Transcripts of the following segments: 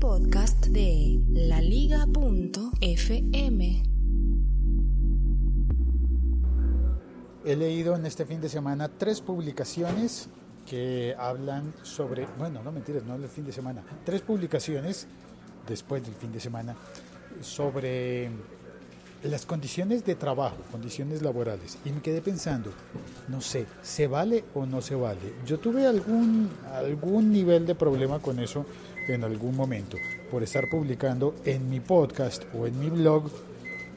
podcast de laliga.fm. He leído en este fin de semana tres publicaciones que hablan sobre, bueno, no mentiras, no el fin de semana, tres publicaciones después del fin de semana sobre las condiciones de trabajo, condiciones laborales. Y me quedé pensando, no sé, ¿se vale o no se vale? Yo tuve algún, algún nivel de problema con eso en algún momento, por estar publicando en mi podcast o en mi blog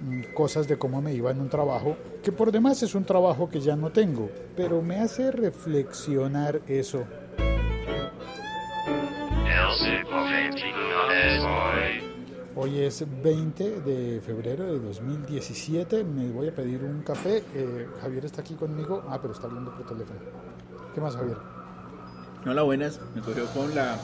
mm, cosas de cómo me iba en un trabajo, que por demás es un trabajo que ya no tengo, pero me hace reflexionar eso. Hoy es 20 de febrero de 2017. Me voy a pedir un café. Eh, Javier está aquí conmigo. Ah, pero está hablando por teléfono. ¿Qué más, Javier? Hola, buenas. Me cogió con la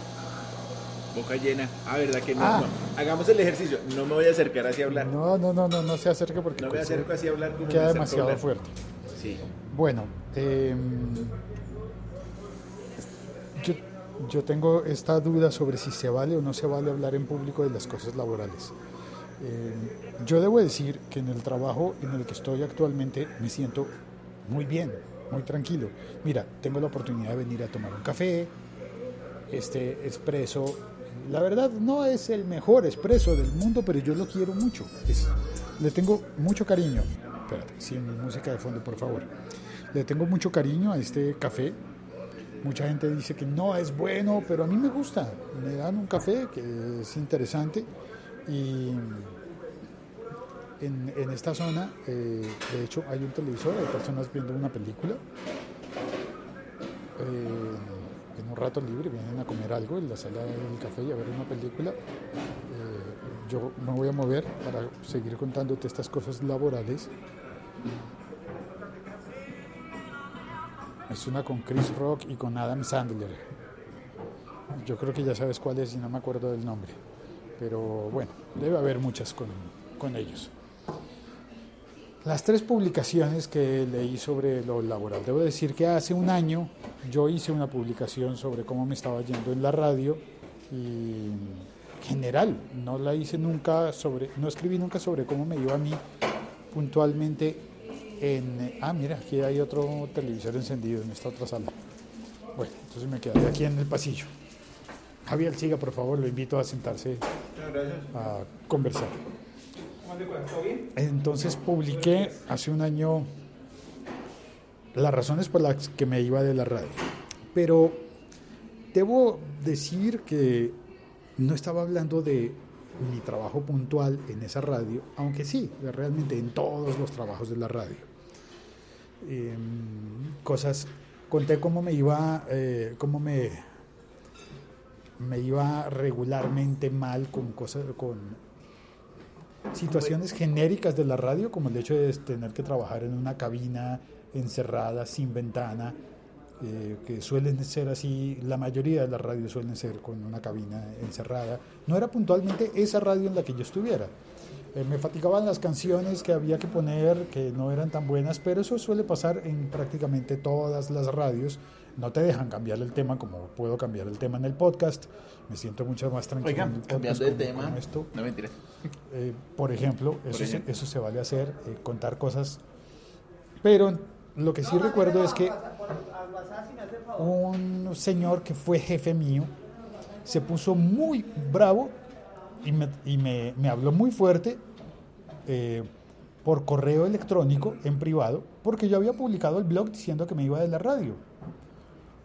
boca llena. Ah, ¿verdad que no? Ah. no. Hagamos el ejercicio. No me voy a acercar así a hablar. No, no, no, no, no se acerque porque No me pues, acerco así a hablar. como queda demasiado hablar. fuerte. Sí. Bueno, eh, yo, yo tengo esta duda sobre si se vale o no se vale hablar en público de las cosas laborales. Eh, yo debo decir que en el trabajo en el que estoy actualmente me siento muy bien, muy tranquilo. Mira, tengo la oportunidad de venir a tomar un café, este expreso, la verdad no es el mejor expreso del mundo, pero yo lo quiero mucho. Le tengo mucho cariño. Espérate, sin música de fondo, por favor. Le tengo mucho cariño a este café. Mucha gente dice que no es bueno, pero a mí me gusta. Me dan un café que es interesante y en, en esta zona, eh, de hecho, hay un televisor, hay personas viendo una película. Eh, en un rato libre vienen a comer algo en la sala del café y a ver una película. Eh, yo me voy a mover para seguir contándote estas cosas laborales. Es una con Chris Rock y con Adam Sandler. Yo creo que ya sabes cuál es y no me acuerdo del nombre. Pero bueno, debe haber muchas con, con ellos. Las tres publicaciones que leí sobre lo laboral. Debo decir que hace un año yo hice una publicación sobre cómo me estaba yendo en la radio y general, no la hice nunca sobre, no escribí nunca sobre cómo me iba a mí puntualmente en... Ah, mira, aquí hay otro televisor encendido en esta otra sala. Bueno, entonces me quedaré aquí en el pasillo. Javier, siga, por favor, lo invito a sentarse a conversar. Entonces publiqué hace un año las razones por las que me iba de la radio. Pero debo decir que no estaba hablando de mi trabajo puntual en esa radio, aunque sí, realmente en todos los trabajos de la radio. Eh, cosas, conté cómo me iba, eh, cómo me, me iba regularmente mal con cosas, con situaciones genéricas de la radio, como el hecho de tener que trabajar en una cabina encerrada, sin ventana, eh, que suelen ser así, la mayoría de las radios suelen ser con una cabina encerrada. No era puntualmente esa radio en la que yo estuviera. Eh, me fatigaban las canciones que había que poner, que no eran tan buenas, pero eso suele pasar en prácticamente todas las radios. No te dejan cambiar el tema como puedo cambiar el tema en el podcast. Me siento mucho más tranquilo. en el Oigan, podcast cambiando de tema. con esto. No mentira. Eh, por ejemplo, eso, se- ejemplo. eso se vale hacer, eh, contar cosas. Pero lo que sí recuerdo es que un señor que fue jefe mío se puso muy bravo y me, y me- me habló muy fuerte eh, por correo electrónico en privado porque yo había publicado el blog diciendo que me iba de la radio.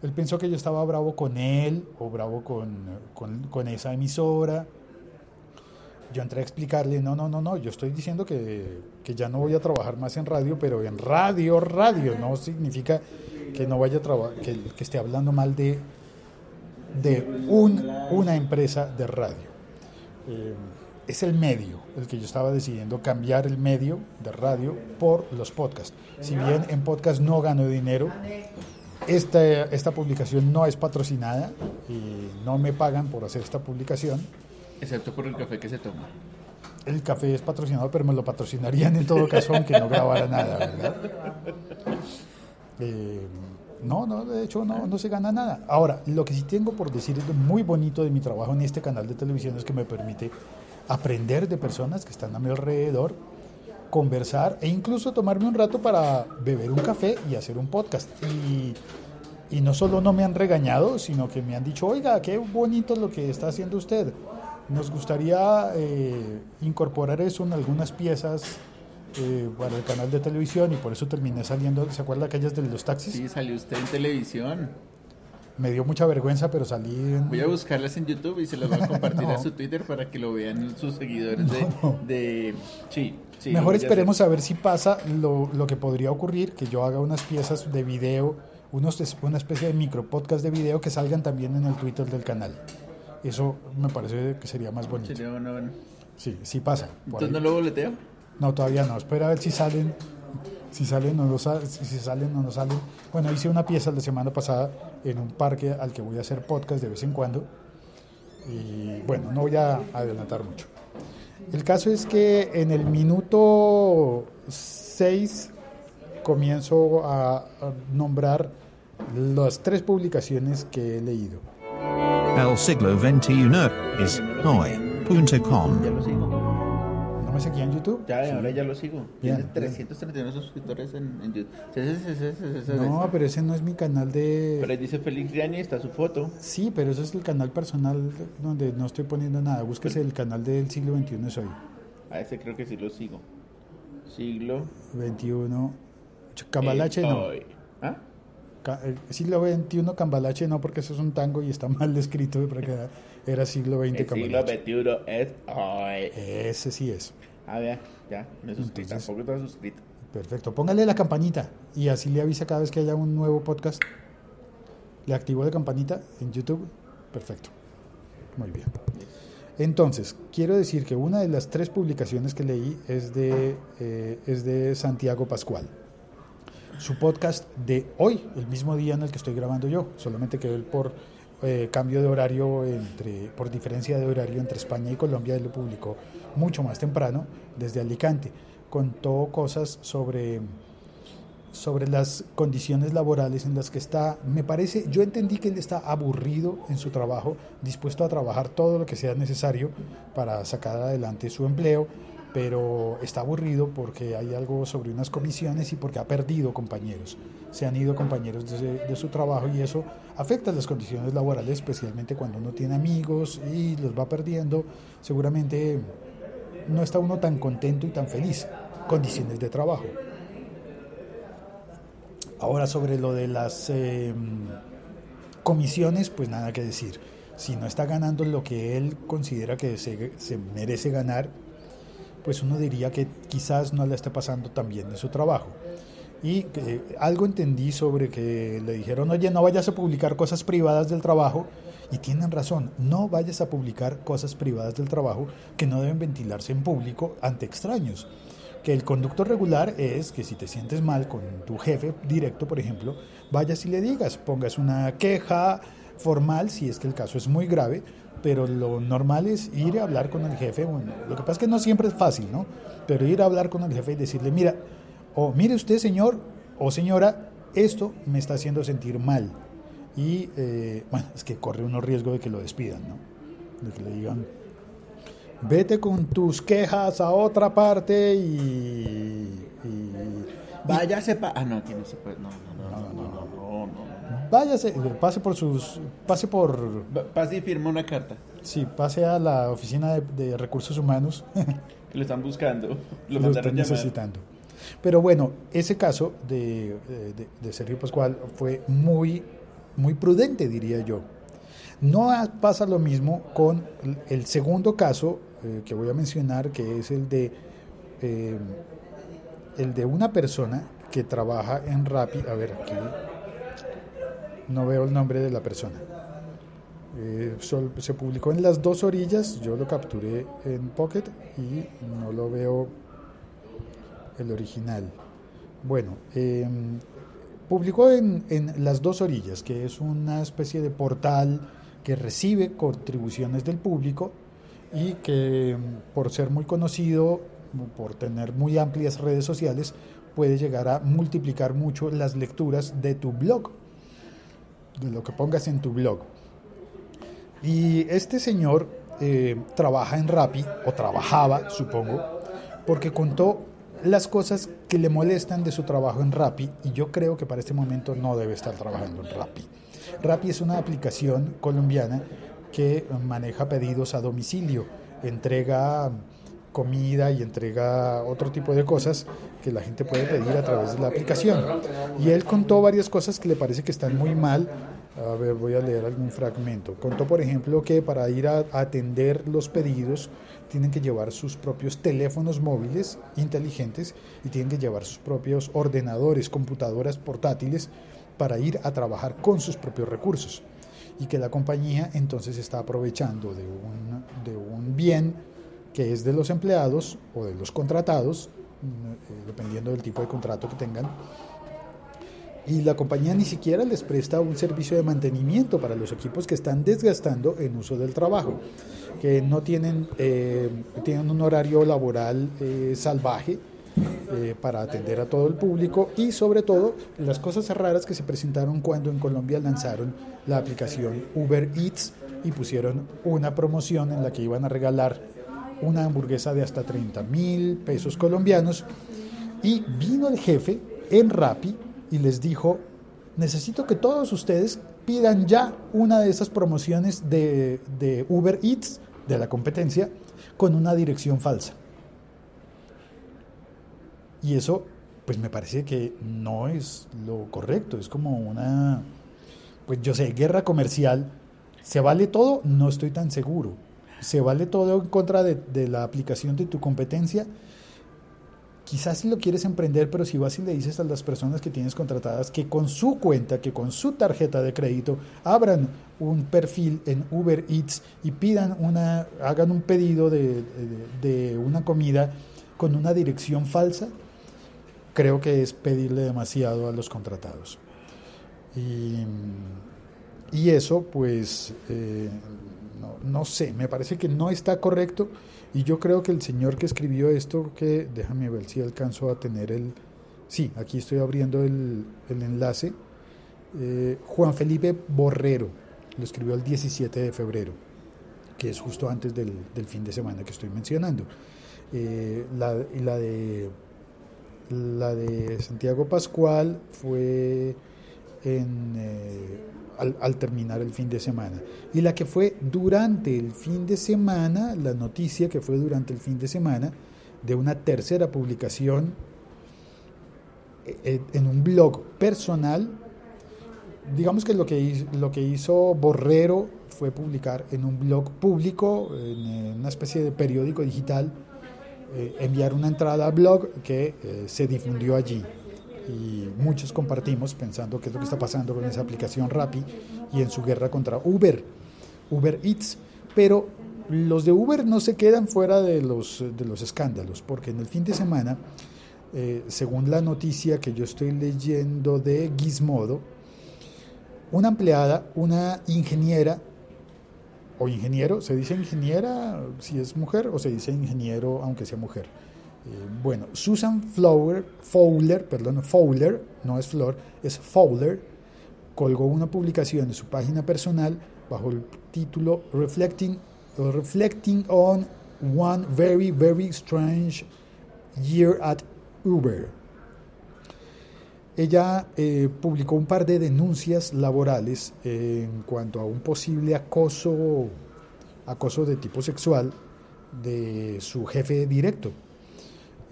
Él pensó que yo estaba bravo con él o bravo con, con- con esa emisora. Yo entré a explicarle, no, no, no, no, yo estoy diciendo que, que ya no voy a trabajar más en radio, pero en radio, radio, no significa que no vaya a trabajar, que, esté hablando mal de, de un- una empresa de radio. Eh, es el medio el que yo estaba decidiendo cambiar el medio de radio por los podcasts. Si bien en podcast no gano dinero, esta, esta publicación no es patrocinada y no me pagan por hacer esta publicación. Excepto por el café que se toma. El café es patrocinado, pero me lo patrocinarían en todo caso, aunque no grabara nada, ¿verdad? Eh, No, no, de hecho no, no se gana nada. Ahora, lo que sí tengo por decir es muy bonito de mi trabajo en este canal de televisión es que me permite aprender de personas que están a mi alrededor, conversar e incluso tomarme un rato para beber un café y hacer un podcast. Y, y no solo no me han regañado, sino que me han dicho, oiga, qué bonito lo que está haciendo usted. Nos gustaría eh, incorporar eso en algunas piezas eh, para el canal de televisión y por eso terminé saliendo, ¿se acuerda aquellas de los taxis? Sí, salió usted en televisión. Me dio mucha vergüenza, pero salí en... Voy a buscarlas en YouTube y se las voy a compartir No. a su Twitter para que lo vean sus seguidores de... No. de- Sí, sí. Mejor voy a esperemos a ver si pasa lo, lo que podría ocurrir, que yo haga unas piezas de video, unos, una especie de micro podcast de video que salgan también en el Twitter del canal. Eso me parece que sería más bonito. Sería bueno, bueno. Sí, sí pasa. Entonces ahí. no lo boleteo. No, todavía no. Espera a ver si salen. Si salen o no sa- si salen o no salen. Bueno, hice una pieza la semana pasada en un parque al que voy a hacer podcast de vez en cuando. Y bueno, no voy a adelantar mucho. El caso es que en el minuto 6 comienzo a nombrar las tres publicaciones que he leído. El siglo XXI es hoy.com. Ya lo sigo. ¿No me seguía en YouTube? Ya, Sí. ahora ya lo sigo. Bien, Tiene bien. 339 suscriptores en, en YouTube. Sí, sí. No, pero ese no es mi canal de... Pero ahí dice Félix Griani, está su foto. Sí, pero eso es el canal personal donde no estoy poniendo nada. Búsquese el canal del siglo XXI es hoy. A ese creo que sí lo sigo. Siglo. XXI. Ch- Cambalache no. hoy. ¿Ah? Siglo XXI Cambalache no, porque eso es un tango y está mal escrito. Porque era siglo XX El siglo Cambalache. XXI es hoy. Ese sí es. A ver, ya, me. Entonces- Tampoco estaba suscrito. Perfecto. Póngale la campanita y así le avisa cada vez que haya un nuevo podcast. Le activo la campanita en YouTube. Perfecto. Muy bien. Entonces, quiero decir que una de las tres publicaciones que leí es de, eh, es de Santiago Pascual. Su podcast de hoy, el mismo día en el que estoy grabando yo, solamente que él por eh, cambio de horario, entre, por diferencia de horario entre España y Colombia, él lo publicó mucho más temprano desde Alicante. Contó cosas sobre sobre las condiciones laborales en las que está. Me parece, yo entendí que él está aburrido en su trabajo, dispuesto a trabajar todo lo que sea necesario para sacar adelante su empleo, pero está aburrido porque hay algo sobre unas comisiones y porque ha perdido compañeros. Se han ido compañeros de, su trabajo y eso afecta las condiciones laborales, especialmente cuando uno tiene amigos y los va perdiendo. Seguramente no está uno tan contento y tan feliz. Condiciones de trabajo. Ahora sobre lo de las eh, comisiones, pues nada que decir. Si no está ganando lo que él considera que se merece ganar, pues uno diría que quizás no le esté pasando tan bien en su trabajo. Y eh, algo entendí sobre que le dijeron, oye, no vayas a publicar cosas privadas del trabajo. Y tienen razón, no vayas a publicar cosas privadas del trabajo que no deben ventilarse en público ante extraños que el conducto regular es que si te sientes mal con tu jefe directo, por ejemplo, vayas y le digas, pongas una queja formal si es que el caso es muy grave, pero lo normal es ir a hablar con el jefe. Bueno, lo que pasa es que no siempre es fácil, ¿no? Pero ir a hablar con el jefe y decirle, mira, o mire usted, señor o señora, esto me está haciendo sentir mal. Y eh, bueno, es que corre uno riesgo de que lo despidan, ¿no? De que le digan, vete con tus quejas a otra parte y, y- Váyase pa... Ah, no, aquí no se puede. No, no. Váyase, pase por sus, pase por, Pase y firma una carta sí, pase a la oficina de, de recursos humanos que lo están buscando. Lo están necesitando. Pero bueno, ese caso de, de- de Sergio Pascual fue muy, muy prudente, diría yo. No pasa lo mismo con el- el segundo caso eh, que voy a mencionar, que es el de, eh, el de una persona que trabaja en Rappi. A ver, aquí no veo el nombre de la persona. Eh, se publicó en las dos orillas, yo lo capturé en Pocket y no lo veo el original. Bueno, eh, publicó en, en Las Dos Orillas, que es una especie de portal que recibe contribuciones del público y que mm, por ser muy conocido, por tener muy amplias redes sociales, puede llegar a multiplicar mucho las lecturas de tu blog. De lo que pongas en tu blog. Y este señor eh, trabaja en Rappi, o trabajaba, supongo, porque contó las cosas que le molestan de su trabajo en Rappi y yo creo que para este momento no debe estar trabajando en Rappi. Rappi es una aplicación colombiana que maneja pedidos a domicilio, entrega comida y entrega otro tipo de cosas que la gente puede pedir a través de la aplicación. Y él contó varias cosas que le parece que están muy mal. A ver, voy a leer algún fragmento. Contó, por ejemplo, que para ir a atender los pedidos tienen que llevar sus propios teléfonos móviles inteligentes y tienen que llevar sus propios ordenadores, computadoras portátiles para ir a trabajar con sus propios recursos y que la compañía entonces está aprovechando de un, de un bien que es de los empleados o de los contratados, eh, dependiendo del tipo de contrato que tengan, y la compañía ni siquiera les presta un servicio de mantenimiento para los equipos que están desgastando en uso del trabajo, que no tienen, eh, tienen un horario laboral eh, salvaje eh, para atender a todo el público y sobre todo las cosas raras que se presentaron cuando en Colombia lanzaron la aplicación Uber Eats y pusieron una promoción en la que iban a regalar una hamburguesa de hasta 30 mil pesos colombianos y vino el jefe en Rappi y les dijo, necesito que todos ustedes pidan ya una de esas promociones de, de Uber Eats, de la competencia, con una dirección falsa. Y eso, pues me parece que no es lo correcto, es como una, pues yo sé, guerra comercial. ¿Se vale todo? No estoy tan seguro. ¿Se vale todo en contra de, la aplicación de tu competencia? quizás si lo quieres emprender, pero si vas y le dices a las personas que tienes contratadas que con su cuenta, que con su tarjeta de crédito, abran un perfil en Uber Eats y pidan una, hagan un pedido de, de, una comida con una dirección falsa, creo que es pedirle demasiado a los contratados. Y, y eso, pues, eh, no, sé, me parece que no está correcto y yo creo que el señor que escribió esto, que déjame ver si alcanzo a tener el... Sí, aquí estoy abriendo el, el enlace. Eh, Juan Felipe Borrero, lo escribió el 17 de febrero, que es justo antes del, del fin de semana que estoy mencionando. Eh, la, la, de, la de Santiago Pascual fue Eh, al, terminar el fin de semana. Y la que fue durante el fin de semana, la noticia que fue durante el fin de semana, de una tercera publicación eh, en un blog personal. Digamos que lo que lo que hizo Borrero fue publicar en un blog público, en una especie de periódico digital, eh, enviar una entrada a blog que se difundió allí y muchos compartimos pensando qué es lo que está pasando con esa aplicación Rappi y en su guerra contra Uber, Uber Eats. Pero los de Uber no se quedan fuera de los, de los escándalos, porque en el fin de semana, eh, según la noticia que yo estoy leyendo de Gizmodo, una empleada, una ingeniera, o ingeniero, se dice ingeniera si es mujer o se dice ingeniero aunque sea mujer bueno, Susan Fowler, Fowler, perdón, Fowler, no es Flor, es Fowler, colgó una publicación de su página personal bajo el título Reflecting, on One Very, Very Strange Year at Uber. Ella eh, publicó un par de denuncias laborales en cuanto a un posible acoso, acoso de tipo sexual de su jefe directo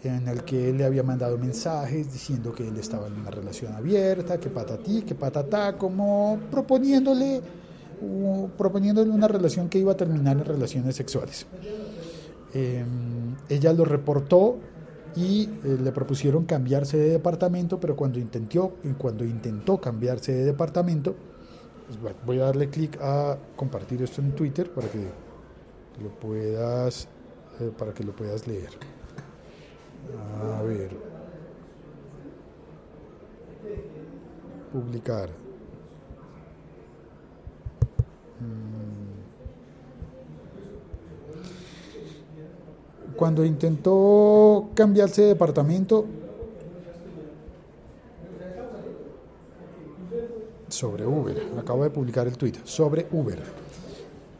en el que él le había mandado mensajes diciendo que él estaba en una relación abierta, que patatí, que patatá, como proponiéndole, proponiéndole una relación que iba a terminar en relaciones sexuales. Em, ella lo reportó y eh, le propusieron cambiarse de departamento, pero cuando intentó, cuando intentó cambiarse de departamento, pues voy a darle clic a compartir esto en Twitter para que lo puedas, eh, para que lo puedas leer. A ver. Publicar. Mm. Cuando intentó cambiarse de departamento, sobre Uber, acabo de publicar el tweet, sobre Uber.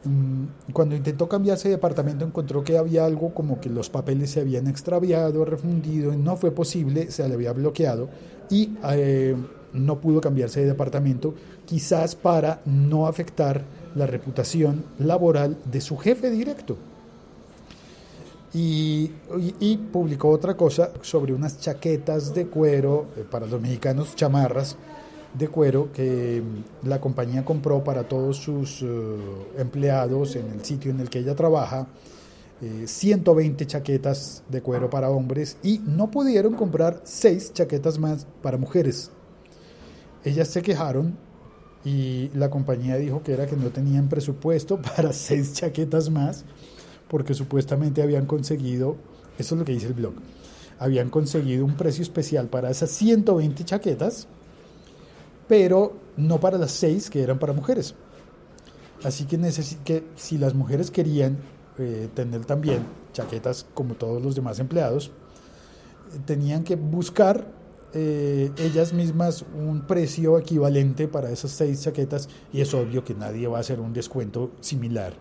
Mm, cuando intentó cambiarse de departamento encontró que había algo como que los papeles se habían extraviado, refundido, no fue posible, se le había bloqueado y eh, no pudo cambiarse de departamento, quizás para no afectar la reputación laboral de su jefe directo. Y, publicó otra cosa sobre unas chaquetas de cuero, eh, para los mexicanos chamarras de cuero, que mm, la compañía compró para todos sus eh, empleados en el sitio en el que ella trabaja. 120 eh, chaquetas de cuero para hombres y no pudieron comprar 6 chaquetas más para mujeres. Ellas se quejaron y la compañía dijo que era que no tenían presupuesto para 6 chaquetas más porque supuestamente habían conseguido, eso es lo que dice el blog, habían conseguido un precio especial para esas 120 chaquetas, pero no para las 6 que eran para mujeres. Así que, que si las mujeres querían eh, tener también chaquetas como todos los demás empleados, tenían que buscar eh, ellas mismas un precio equivalente para esas seis chaquetas y es obvio que nadie va a hacer un descuento similar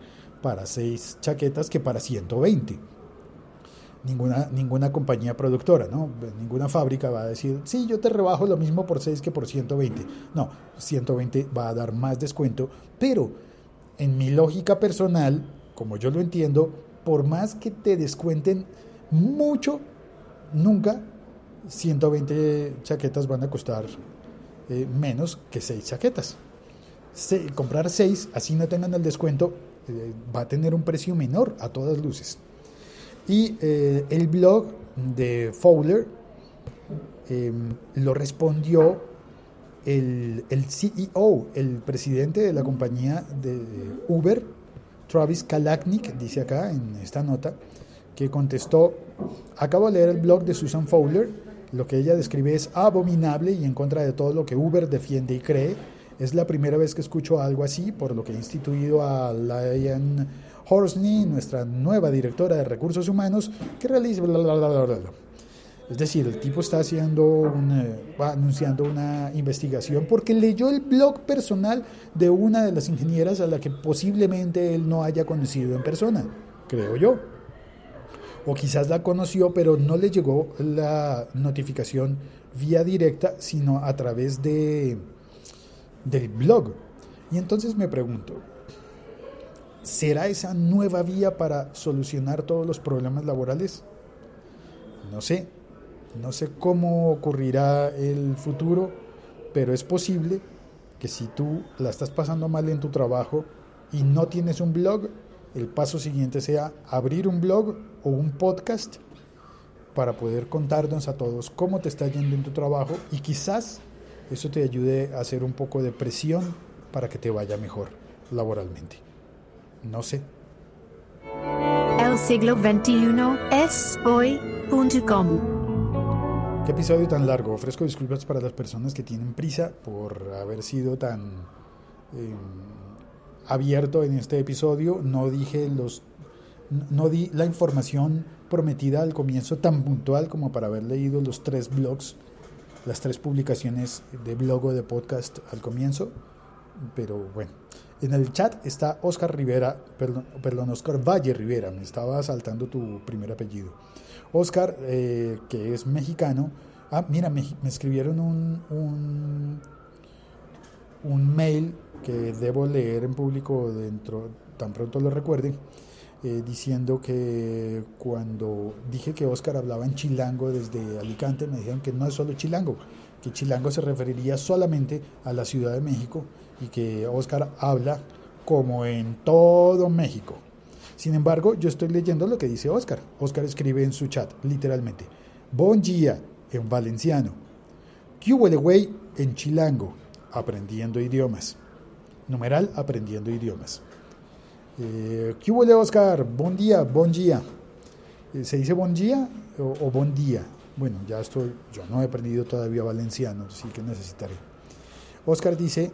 para seis chaquetas que para 120. Ninguna, ninguna compañía productora, ¿no? Ninguna fábrica va a decir, sí, yo te rebajo lo mismo por 6 que por 120. No, 120 va a dar más descuento, pero en mi lógica personal, como yo lo entiendo, por más que te descuenten mucho, nunca 120 chaquetas van a costar eh, menos que 6 chaquetas. comprar 6, así no tengan el descuento, eh, va a tener un precio menor a todas luces. Y eh, el blog de Fowler em, lo respondió el, CEO, el presidente de la compañía de Uber, Travis Kalanick, dice acá en esta nota, que contestó, acabo de leer el blog de Susan Fowler, lo que ella describe es abominable y en contra de todo lo que Uber defiende y cree. Es la primera vez que escucho algo así, por lo que he instituido a Lian Horsney, nuestra nueva directora de recursos humanos, que realiza Es decir, el tipo está haciendo va anunciando una investigación porque leyó el blog personal de una de las ingenieras a la que posiblemente él no haya conocido en persona, creo yo. O quizás la conoció, pero no le llegó la notificación vía directa, sino a través de, del blog. Y entonces me pregunto, ¿será esa nueva vía para solucionar todos los problemas laborales? No sé, no sé cómo ocurrirá el futuro, pero es posible que si tú la estás pasando mal en tu trabajo y no tienes un blog, el paso siguiente sea abrir un blog o un podcast para poder contarnos a todos cómo te está yendo en tu trabajo y quizás eso te ayude a hacer un poco de presión para que te vaya mejor laboralmente. No sé. El siglo XXI es hoy.com. Qué episodio tan largo. Ofrezco disculpas para las personas que tienen prisa por haber sido tan em, abierto en este episodio. No dije los no di la información prometida al comienzo tan puntual como para haber leído los tres blogs las tres publicaciones de blog o de podcast al comienzo, pero bueno. En el chat está Oscar Rivera, perdón, perdón Oscar Valle Rivera, me estaba saltando tu primer apellido. Oscar, eh, que es mexicano, ah, mira, me, escribieron un, un, mail que debo leer en público dentro, tan pronto lo recuerde eh, diciendo que cuando dije que Oscar hablaba en chilango desde Alicante, me dijeron que no es solo chilango, que chilango se referiría solamente a la Ciudad de México y que Oscar habla como en todo México. Sin embargo, yo estoy leyendo lo que dice Oscar. Oscar escribe en su chat, literalmente, Bon día en valenciano, ¿Qué güey en chilango, aprendiendo idiomas. Numeral, aprendiendo idiomas. Eh, ¿Qué huele, Oscar? Buen día, buen día. Eh, ¿Se dice buen día o, buen día? Bueno, ya estoy, yo no he aprendido todavía valenciano, así que necesitaré. Oscar dice,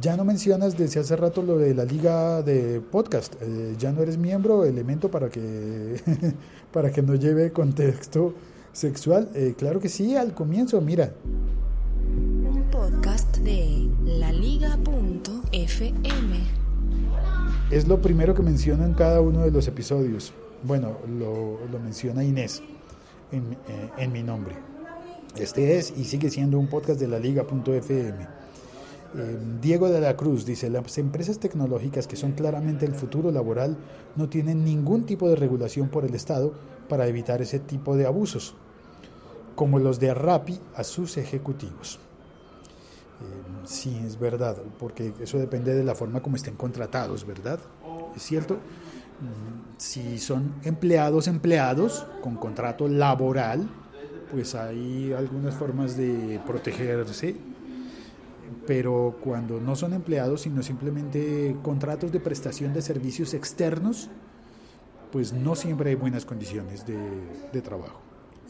ya no mencionas desde hace rato lo de la liga de podcast, eh, ya no eres miembro, elemento para que, para que no lleve contexto sexual. Eh, claro que sí, al comienzo, mira. Un podcast de laliga.fm. Es lo primero que menciono en cada uno de los episodios. Bueno, lo, lo menciona Inés en, eh, en mi nombre. Este es y sigue siendo un podcast de la liga.fm. Eh, Diego de la Cruz dice, las empresas tecnológicas que son claramente el futuro laboral no tienen ningún tipo de regulación por el Estado para evitar ese tipo de abusos, como los de Rappi a sus ejecutivos. Eh, sí, es verdad, porque eso depende de la forma como estén contratados, ¿verdad? ¿Es cierto? Mm, Si son empleados, empleados, con contrato laboral, pues hay algunas formas de protegerse, pero cuando no son empleados, sino simplemente contratos de prestación de servicios externos, pues no siempre hay buenas condiciones de, de trabajo.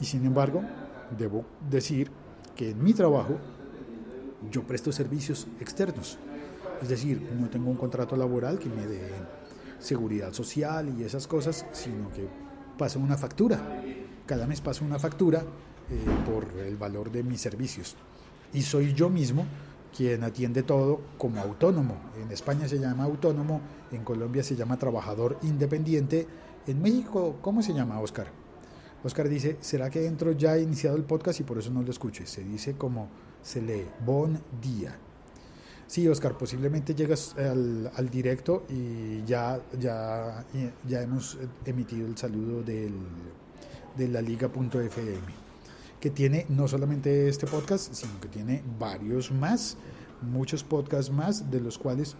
Y sin embargo, debo decir que en mi trabajo yo presto servicios externos. Es decir, no tengo un contrato laboral que me dé seguridad social y esas cosas, sino que paso una factura. Cada mes paso una factura eh, por el valor de mis servicios. Y soy yo mismo quien atiende todo como autónomo. En España se llama autónomo, en Colombia se llama trabajador independiente. En México, ¿cómo se llama, Oscar? Oscar dice, ¿será que dentro ya he iniciado el podcast y por eso no lo escuché? Se dice como se lee, bon día. Sí, Oscar, posiblemente llegas al, directo y ya, ya, ya hemos emitido el saludo del, de la liga.fm, que tiene no solamente este podcast, sino que tiene varios más, muchos podcasts más, de los cuales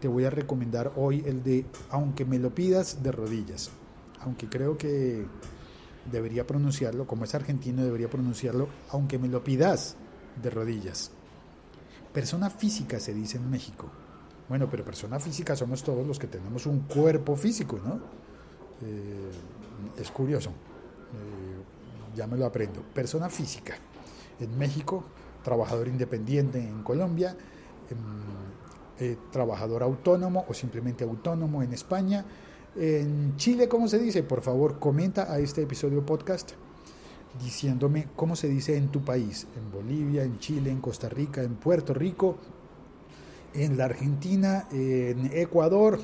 te voy a recomendar hoy el de Aunque me lo pidas de rodillas, aunque creo que debería pronunciarlo, como es argentino, debería pronunciarlo, aunque me lo pidas de rodillas. Persona física se dice en México. Bueno, pero persona física somos todos los que tenemos un cuerpo físico, ¿no? Eh, es curioso. Eh, ya me lo aprendo. Persona física. En México, trabajador independiente en Colombia, eh, trabajador autónomo o simplemente autónomo en España. En Chile, ¿cómo se dice? Por favor, comenta a este episodio podcast diciéndome cómo se dice en tu país, en Bolivia, en Chile, en Costa Rica, en Puerto Rico, en la Argentina, en Ecuador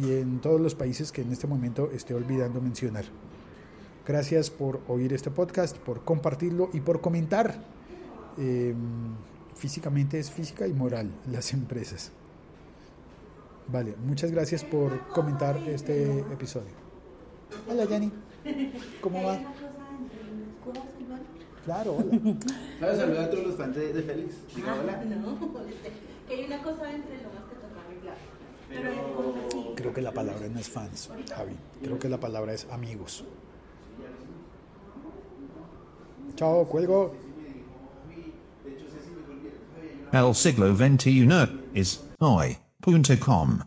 y en todos los países que en este momento esté olvidando mencionar. Gracias por oír este podcast, por compartirlo y por comentar. Eh, físicamente es física y moral las empresas. Vale, muchas gracias por comentar este episodio. Hola, Yanni. ¿Cómo va? Claro, hola. ¿Sabes saludar a todos los fans de, Félix? Diga hola. No, que hay una cosa entre lo más que toca arreglar. Pero. Creo que la palabra no es fans, Javi. Creo que la palabra es amigos. Chao, cuelgo. El siglo XXI is hoy.com.